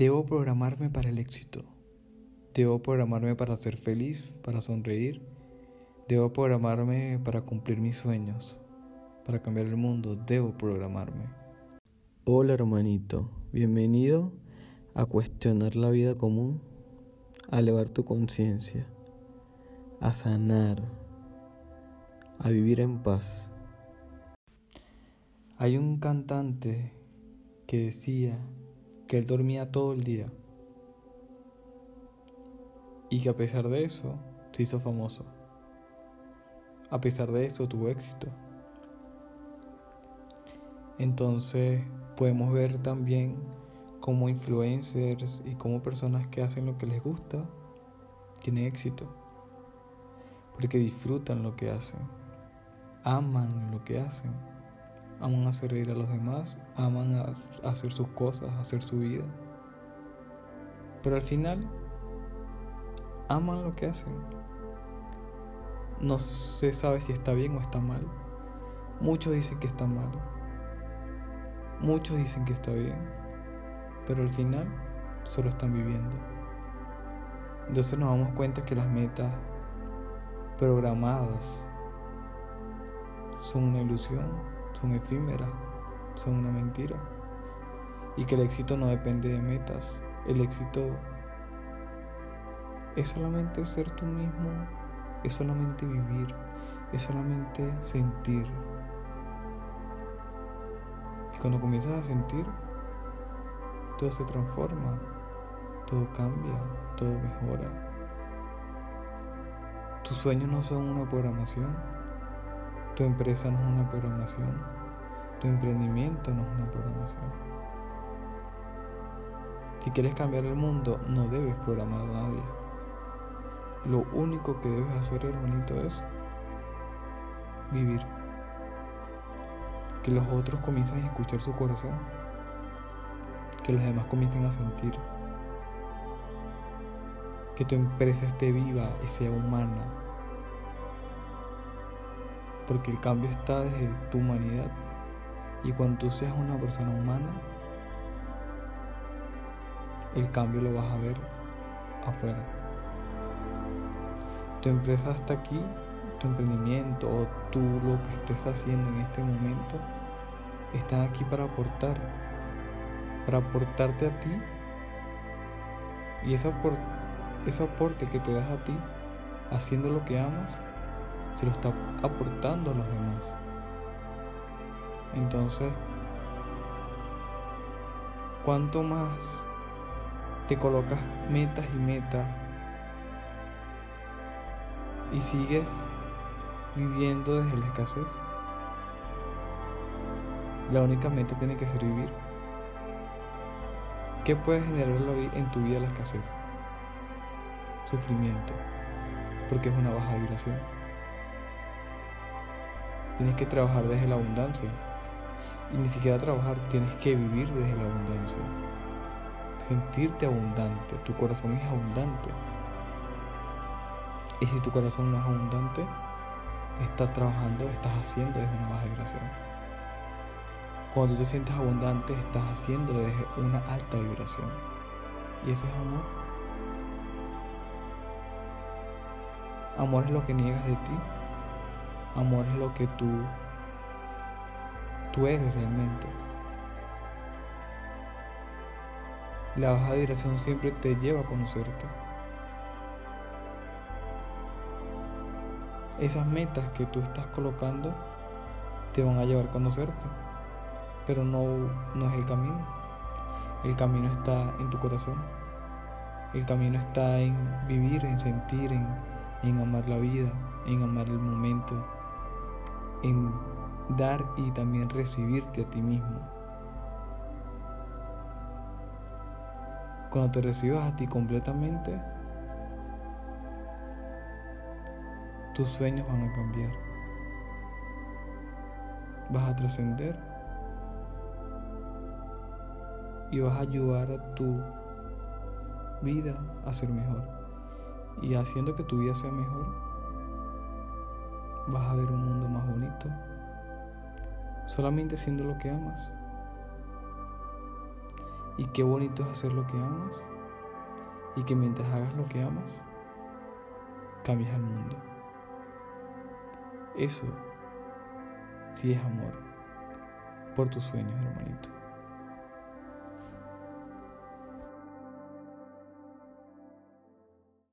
Debo programarme para el éxito. Debo programarme para ser feliz, para sonreír. Debo programarme para cumplir mis sueños, para cambiar el mundo. Debo programarme. Hola hermanito, bienvenido a cuestionar la vida común, a elevar tu conciencia, a sanar, a vivir en paz. Hay un cantante que decía que él dormía todo el día y que a pesar de eso se hizo famoso. A pesar de eso tuvo éxito. Entonces podemos ver también como influencers y como personas que hacen lo que les gusta tienen éxito. Porque disfrutan lo que hacen, aman lo que hacen aman hacer reír a los demás, aman hacer sus cosas, hacer su vida. Pero al final, aman lo que hacen. No se sabe si está bien o está mal. Muchos dicen que está mal. Muchos dicen que está bien. Pero al final, solo están viviendo. Entonces nos damos cuenta que las metas programadas son una ilusión son efímeras, son una mentira. Y que el éxito no depende de metas. El éxito es solamente ser tú mismo, es solamente vivir, es solamente sentir. Y cuando comienzas a sentir, todo se transforma, todo cambia, todo mejora. Tus sueños no son una programación, tu empresa no es una programación. Tu emprendimiento no es una programación. Si quieres cambiar el mundo, no debes programar a nadie. Lo único que debes hacer, hermanito, es vivir. Que los otros comiencen a escuchar su corazón. Que los demás comiencen a sentir. Que tu empresa esté viva y sea humana porque el cambio está desde tu humanidad. Y cuando tú seas una persona humana, el cambio lo vas a ver afuera. Tu empresa está aquí, tu emprendimiento o tú lo que estés haciendo en este momento, están aquí para aportar, para aportarte a ti. Y ese, ese aporte que te das a ti, haciendo lo que amas, se lo está aportando a los demás. Entonces, cuanto más te colocas metas y metas y sigues viviendo desde la escasez, la única meta tiene que ser vivir. ¿Qué puede generar en tu vida la escasez? Sufrimiento, porque es una baja vibración. Tienes que trabajar desde la abundancia. Y ni siquiera trabajar, tienes que vivir desde la abundancia. Sentirte abundante. Tu corazón es abundante. Y si tu corazón no es abundante, estás trabajando, estás haciendo desde una baja vibración. Cuando tú te sientes abundante, estás haciendo desde una alta vibración. Y eso es amor. Amor es lo que niegas de ti Amor es lo que tú, tú eres realmente. La baja vibración siempre te lleva a conocerte. Esas metas que tú estás colocando te van a llevar a conocerte, pero no, no es el camino. El camino está en tu corazón. El camino está en vivir, en sentir, en, en amar la vida, en amar el momento, en dar y también recibirte a ti mismo. Cuando te recibas a ti completamente, tus sueños van a cambiar. Vas a trascender y vas a ayudar a tu vida a ser mejor. Y haciendo que tu vida sea mejor, vas a ver un mundo más bonito, solamente haciendo lo que amas. Y qué bonito es hacer lo que amas. Y que mientras hagas lo que amas, cambias al mundo. Eso sí es amor por tus sueños, hermanito.